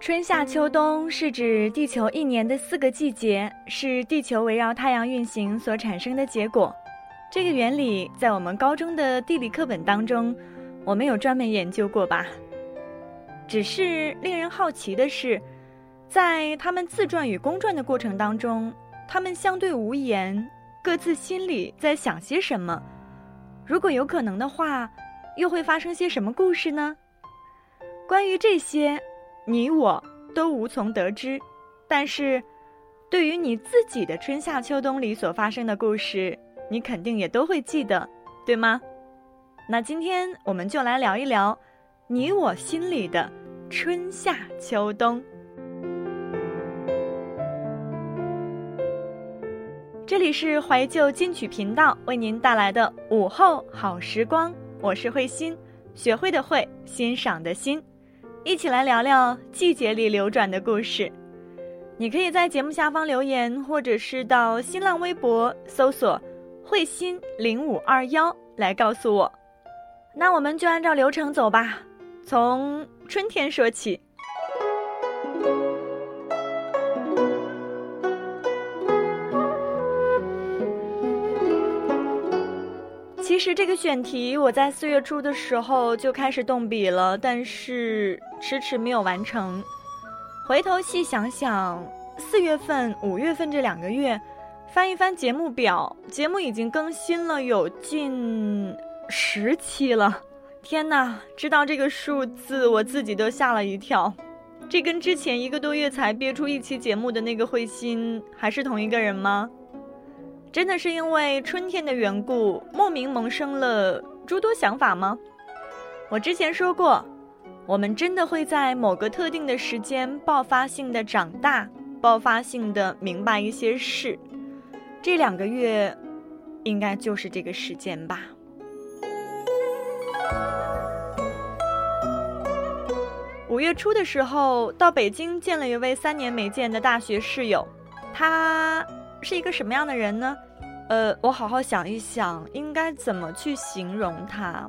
春夏秋冬是指地球一年的四个季节，是地球围绕太阳运行所产生的结果。这个原理在我们高中的地理课本当中，我们有专门研究过吧？只是令人好奇的是，在他们自传与公传的过程当中，他们相对无言，各自心里在想些什么？如果有可能的话，又会发生些什么故事呢？关于这些。你我都无从得知，但是，对于你自己的春夏秋冬里所发生的故事，你肯定也都会记得，对吗？那今天我们就来聊一聊你我心里的春夏秋冬。这里是怀旧金曲频道为您带来的午后好时光，我是慧心，学会的会，欣赏的心。一起来聊聊季节里流转的故事。你可以在节目下方留言，或者是到新浪微博搜索“慧心零五二幺”来告诉我。那我们就按照流程走吧，从春天说起。其实这个选题我在四月初的时候就开始动笔了，但是迟迟没有完成。回头细想想，四月份、五月份这两个月，翻一翻节目表，节目已经更新了有近十期了。天哪，知道这个数字，我自己都吓了一跳。这跟之前一个多月才憋出一期节目的那个慧心，还是同一个人吗？真的是因为春天的缘故，莫名萌生了诸多想法吗？我之前说过，我们真的会在某个特定的时间爆发性的长大，爆发性的明白一些事。这两个月，应该就是这个时间吧。五月初的时候，到北京见了一位三年没见的大学室友，他。是一个什么样的人呢？呃，我好好想一想，应该怎么去形容他。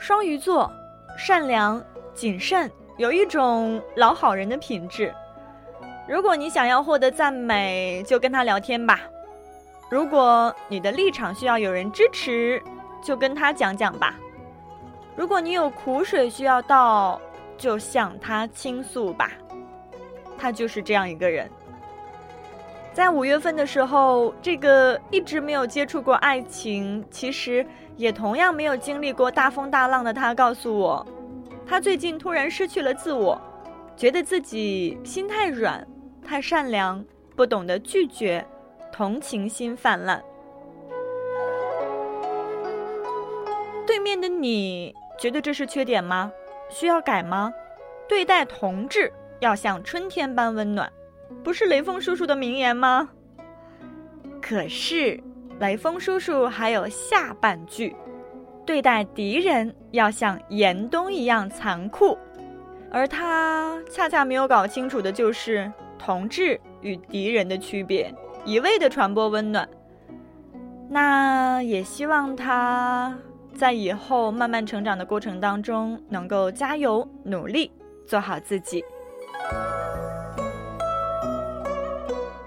双鱼座，善良、谨慎，有一种老好人的品质。如果你想要获得赞美，就跟他聊天吧；如果你的立场需要有人支持，就跟他讲讲吧；如果你有苦水需要倒，就向他倾诉吧。他就是这样一个人。在五月份的时候，这个一直没有接触过爱情，其实也同样没有经历过大风大浪的他告诉我，他最近突然失去了自我，觉得自己心太软，太善良，不懂得拒绝，同情心泛滥。对面的你觉得这是缺点吗？需要改吗？对待同志要像春天般温暖。不是雷锋叔叔的名言吗？可是，雷锋叔叔还有下半句：对待敌人要像严冬一样残酷。而他恰恰没有搞清楚的就是同志与敌人的区别，一味的传播温暖。那也希望他在以后慢慢成长的过程当中，能够加油努力，做好自己。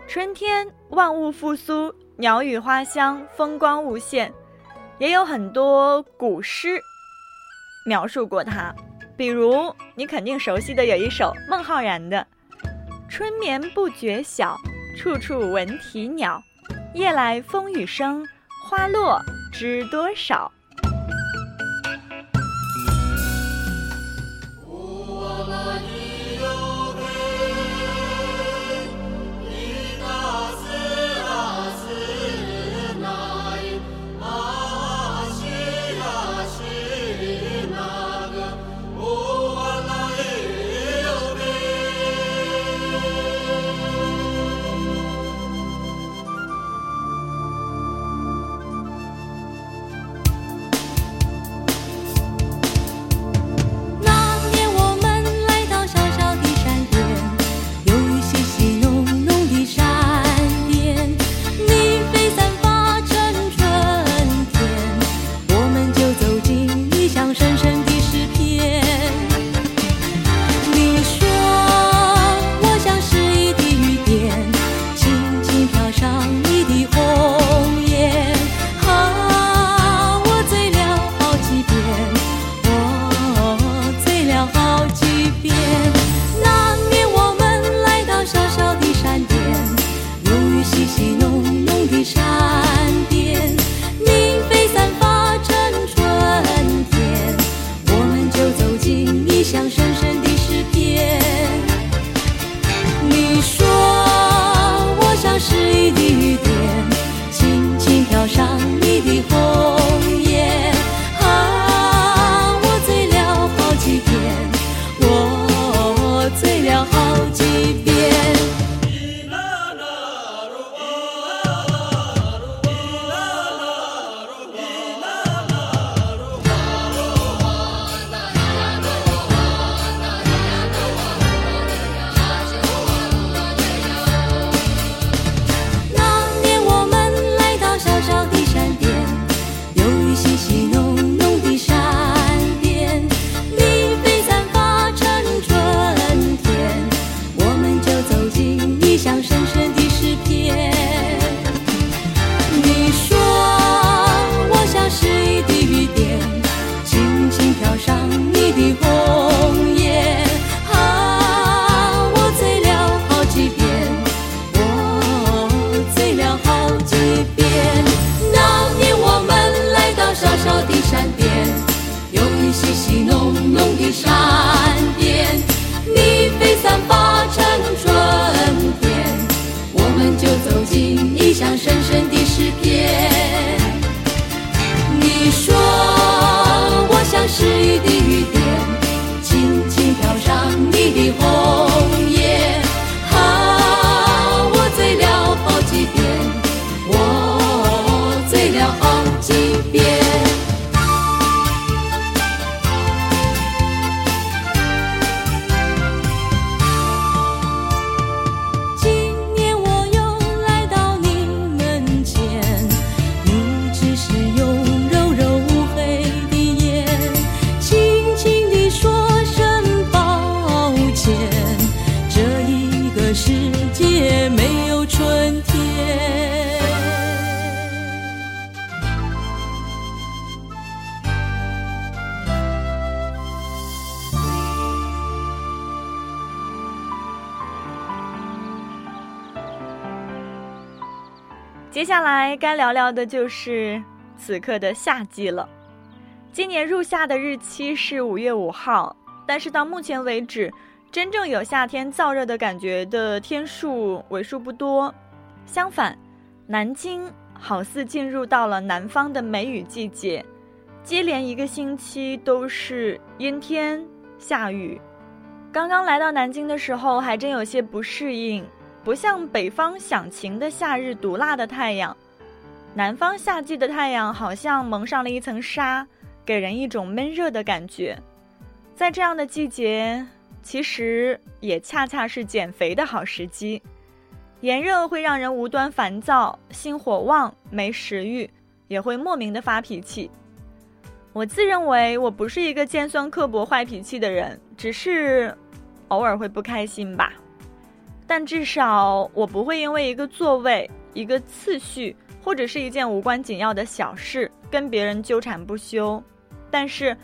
春天，万物复苏，鸟语花香，风光无限，也有很多古诗描述过它。比如，你肯定熟悉的有一首孟浩然的《春眠不觉晓，处处闻啼鸟，夜来风雨声，花落知多少》。接下来该聊聊的就是此刻的夏季了。今年入夏的日期是五月五号，但是到目前为止，真正有夏天燥热的感觉的天数为数不多。相反，南京好似进入到了南方的梅雨季节，接连一个星期都是阴天下雨。刚刚来到南京的时候，还真有些不适应，不像北方响晴的夏日毒辣的太阳，南方夏季的太阳好像蒙上了一层纱。给人一种闷热的感觉，在这样的季节，其实也恰恰是减肥的好时机。炎热会让人无端烦躁，心火旺，没食欲，也会莫名的发脾气。我自认为我不是一个尖酸刻薄、坏脾气的人，只是偶尔会不开心吧。但至少我不会因为一个座位、一个次序，或者是一件无关紧要的小事，跟别人纠缠不休。但是，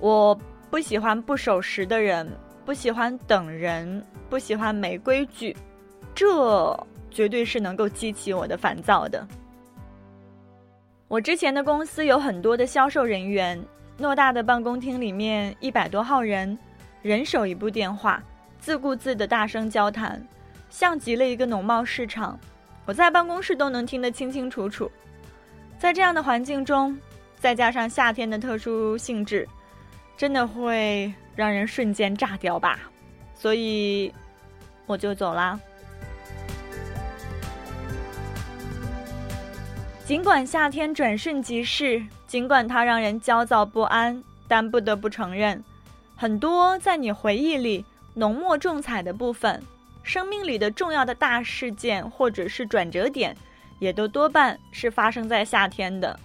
我不喜欢不守时的人，不喜欢等人，不喜欢没规矩，这绝对是能够激起我的烦躁的。我之前的公司有很多的销售人员，偌大的办公厅里面一百多号人，人手一部电话，自顾自的大声交谈，像极了一个农贸市场，我在办公室都能听得清清楚楚。在这样的环境中。再加上夏天的特殊性质，真的会让人瞬间炸掉吧？所以我就走啦。尽管夏天转瞬即逝，尽管它让人焦躁不安，但不得不承认，很多在你回忆里浓墨重彩的部分，生命里的重要的大事件或者是转折点，也都多半是发生在夏天的，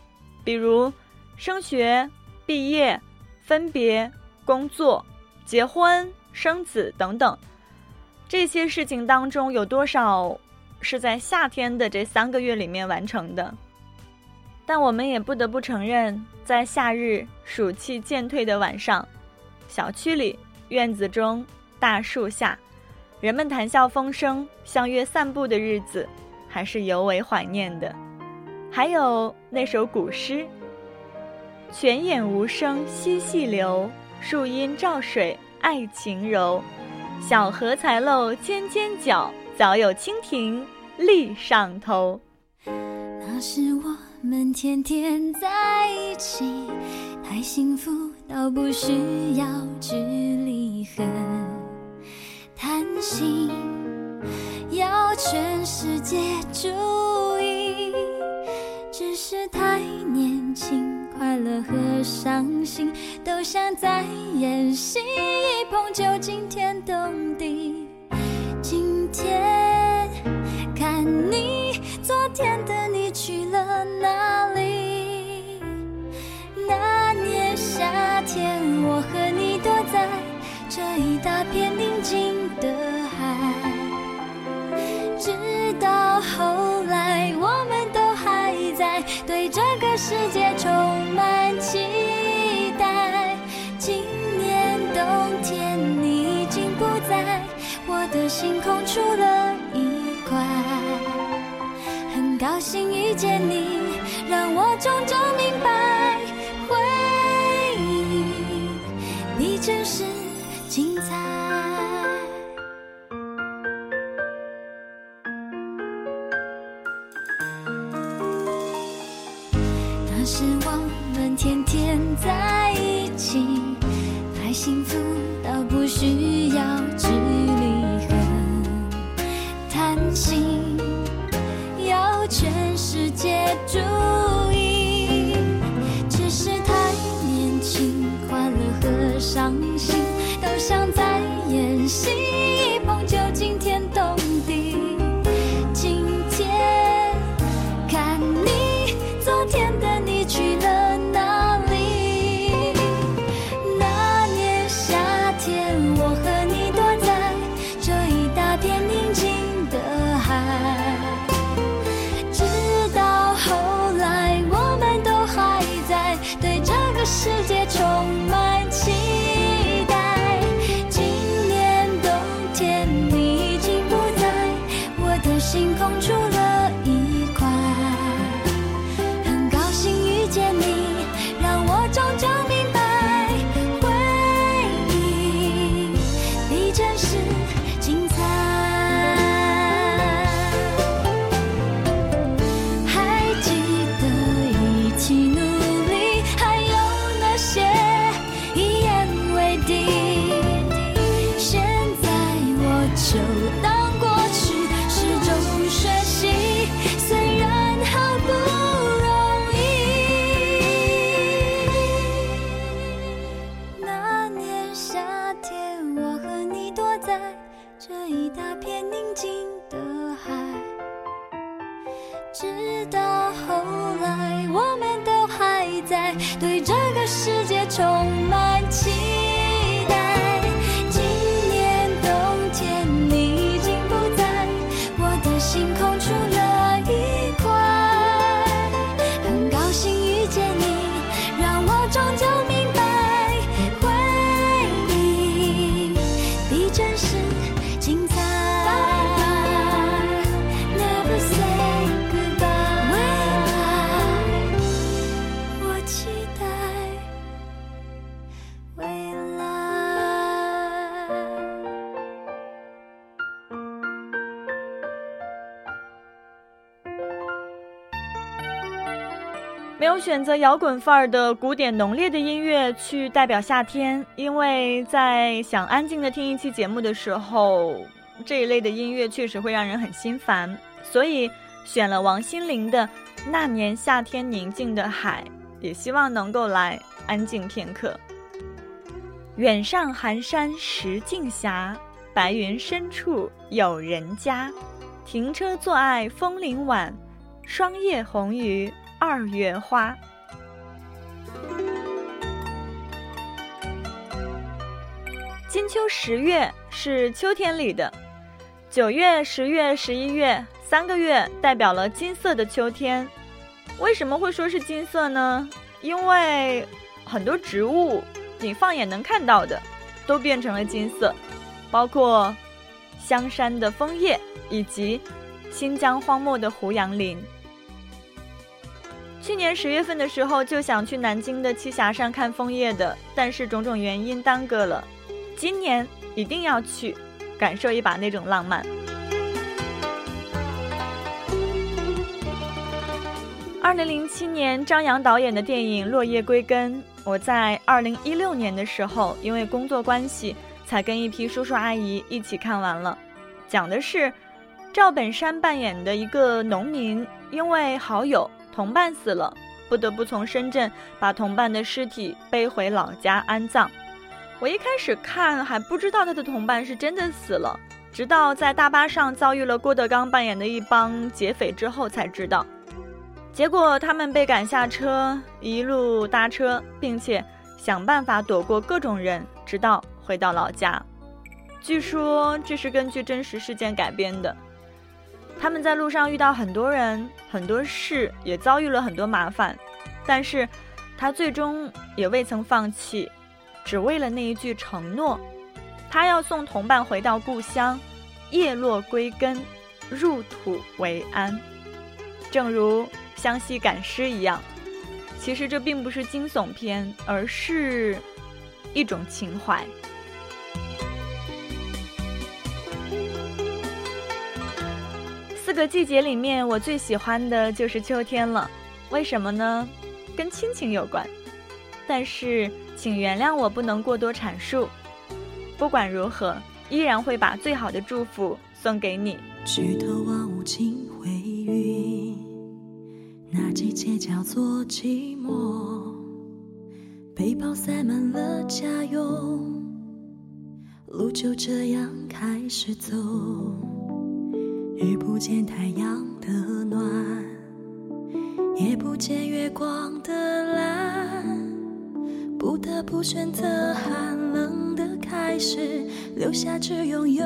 比如。升学、毕业、分别、工作、结婚、生子等等，这些事情当中有多少是在夏天的这三个月里面完成的？但我们也不得不承认，在夏日暑气渐退的晚上，小区里、院子中、大树下，人们谈笑风生、相约散步的日子，还是尤为怀念的。还有那首古诗。泉眼无声惜细流，树阴照水爱晴柔。小荷才露尖尖角，早有蜻蜓立上头。那是我们天天在一起，太幸福到不需要距离和贪心，要全世界注意，只是太年轻。快乐和伤心都像在演戏，一碰就惊天动地。今天看你，昨天的你去了哪里？那年夏天，我和你这一大片宁静的海，直到后来，我们都还在对这个世界充满。期待，今年冬天你已经不在我的星空出了一块。很高兴遇见你，让我种种心都像在演戏，一碰就惊天选择摇滚范儿的古典浓烈的音乐去代表夏天，因为在想安静的听一期节目的时候，这一类的音乐确实会让人很心烦，所以选了王心凌的《那年夏天宁静的海》，也希望能够来安静片刻。远上寒山石径斜，白云深处有人家。停车坐爱枫林晚，霜叶红于二月花。金秋十月是秋天里的，九月、十月、十一月三个月代表了金色的秋天。为什么会说是金色呢？因为很多植物你放眼能看到的都变成了金色，包括香山的枫叶以及新疆荒漠的胡杨林。去年十月份的时候就想去南京的栖霞山看枫叶的，但是种种原因耽搁了。今年一定要去，感受一把那种浪漫。二零零七年，张扬导演的电影《落叶归根》，我在二零一六年的时候，因为工作关系，才跟一批叔叔阿姨一起看完了。讲的是赵本山扮演的一个农民，因为好友同伴死了，不得不从深圳把同伴的尸体背回老家安葬。我一开始看还不知道他的同伴是真的死了，直到在大巴上遭遇了郭德纲扮演的一帮劫匪之后才知道。结果他们被赶下车，一路搭车，并且想办法躲过各种人，直到回到老家。据说这是根据真实事件改编的。他们在路上遇到很多人、很多事，也遭遇了很多麻烦，但是他最终也未曾放弃，只为了那一句承诺，他要送同伴回到故乡，叶落归根，入土为安。正如湘西赶尸一样，其实这并不是惊悚片，而是一种情怀。四个季节里面，我最喜欢的就是秋天了。为什么呢？跟亲情有关。但是，请原谅我不能过多阐述。不管如何，依然会把最好的祝福送给你。举头望无尽灰云，那季节叫做寂寞。背包塞满了家用，路就这样开始走。日不见太阳的暖，夜不见月光的蓝，不得不选择寒冷的开始，留下只拥有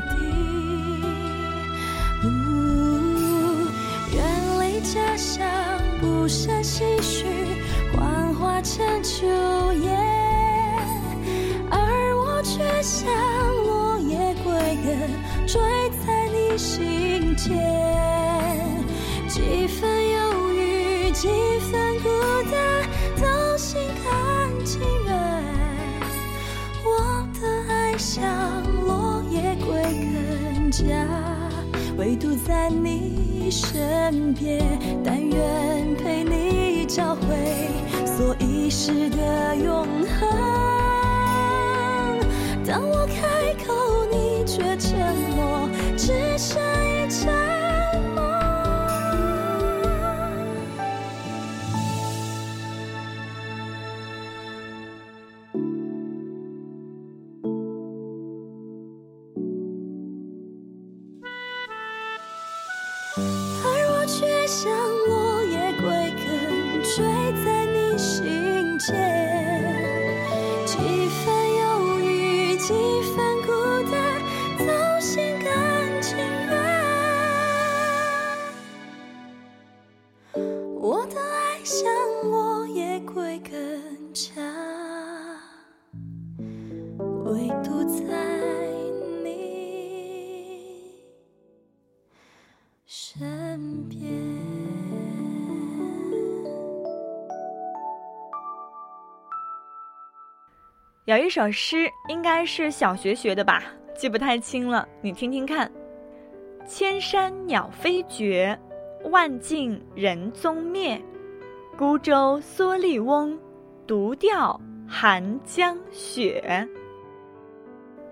的。呜远离家乡，不胜唏嘘，幻化成秋叶，而我却像落叶归根，坠在你心间。几分忧郁，几分唯独在你身边，但愿陪你找回所遗失的永恒。当我开口，你却沉默，只剩一沉默。唯独在你身边。有一首诗，应该是小学学的吧，记不太清了，你听听看：千山鸟飞绝，万径人踪灭。孤舟蓑笠翁，独钓寒江雪。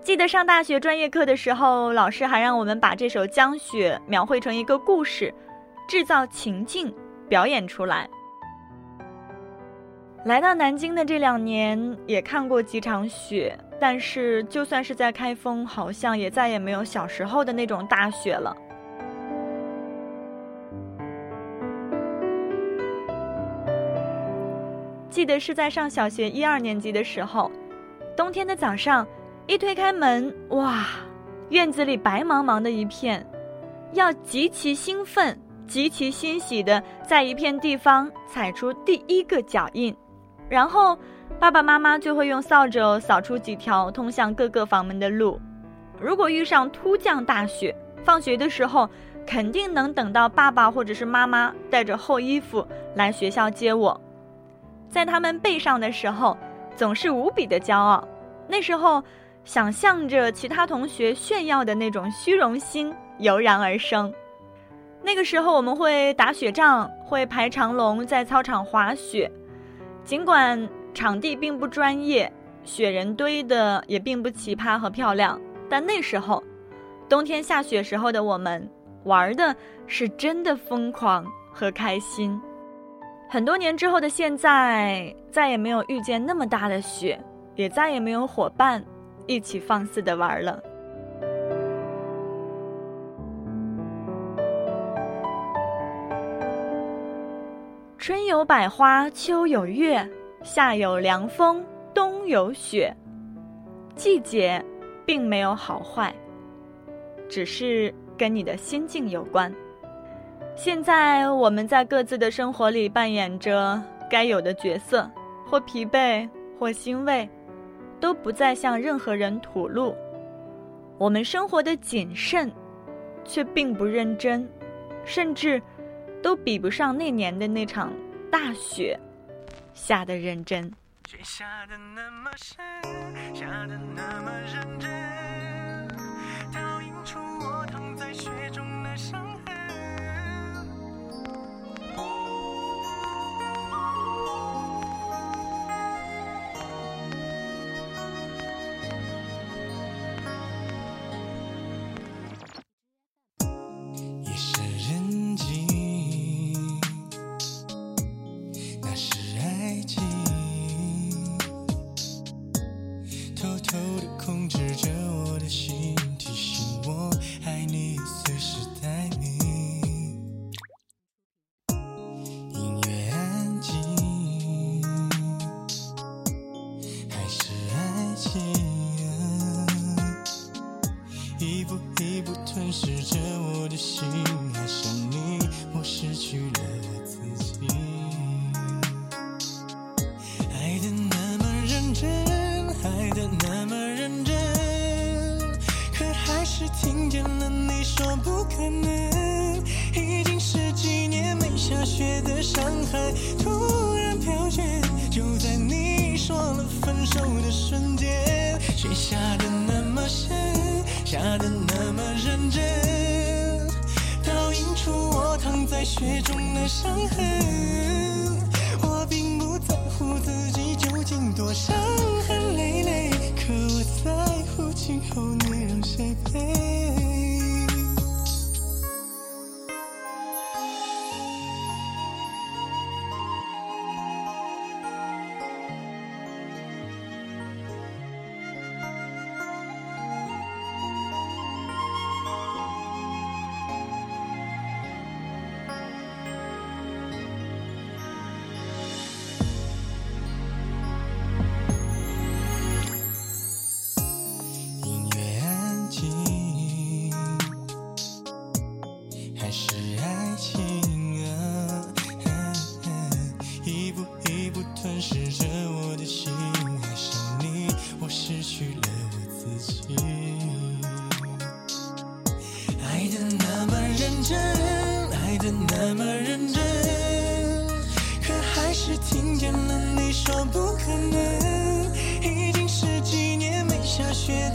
记得上大学专业课的时候，老师还让我们把这首《江雪》描绘成一个故事，制造情境，表演出来。来到南京的这两年，也看过几场雪，但是就算是在开封，好像也再也没有小时候的那种大雪了。记得是在上小学一二年级的时候，冬天的早上，一推开门，哇，院子里白茫茫的一片，要极其兴奋、极其欣喜的在一片地方踩出第一个脚印。然后，爸爸妈妈就会用扫帚扫出几条通向各个房门的路。如果遇上突降大雪，放学的时候肯定能等到爸爸或者是妈妈带着厚衣服来学校接我。在他们背上的时候，总是无比的骄傲。那时候，想象着其他同学炫耀的那种虚荣心油然而生。那个时候，我们会打雪仗，会排长龙在操场滑雪。尽管场地并不专业，雪人堆的也并不奇葩和漂亮，但那时候，冬天下雪时候的我们玩的是真的疯狂和开心。很多年之后的现在，再也没有遇见那么大的雪，也再也没有伙伴一起放肆的玩了。春有百花，秋有月，夏有凉风，冬有雪。季节并没有好坏，只是跟你的心境有关。现在我们在各自的生活里扮演着该有的角色，或疲惫，或欣慰，都不再向任何人吐露。我们生活的谨慎，却并不认真，甚至都比不上那年的那场大雪下的认真。下的那么深，下的那么认城市。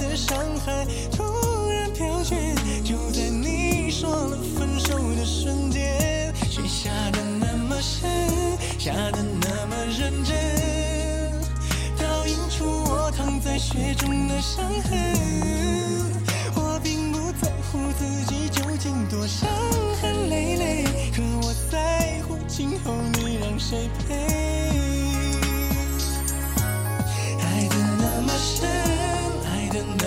的伤害，突然飘雪，就在你说了分手的瞬间，雪下的那么深，下的那么认真，倒映出我躺在雪中的伤痕。我并不在乎自己究竟多伤痕累累，可我在乎今后你让谁陪。爱的那么深，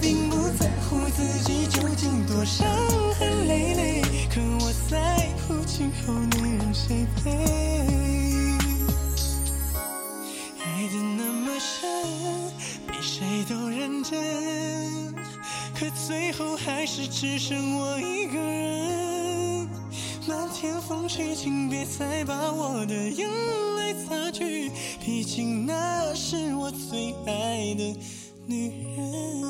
并不在乎自己究竟多伤痕累累，可我在乎今后你让谁陪。爱的那么深，比谁都认真，可最后还是只剩我一个人。漫天风雪，请别再把我的眼泪擦去，毕竟那是我最爱的女人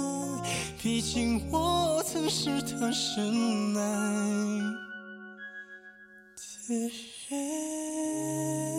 毕竟我曾是她深爱的人。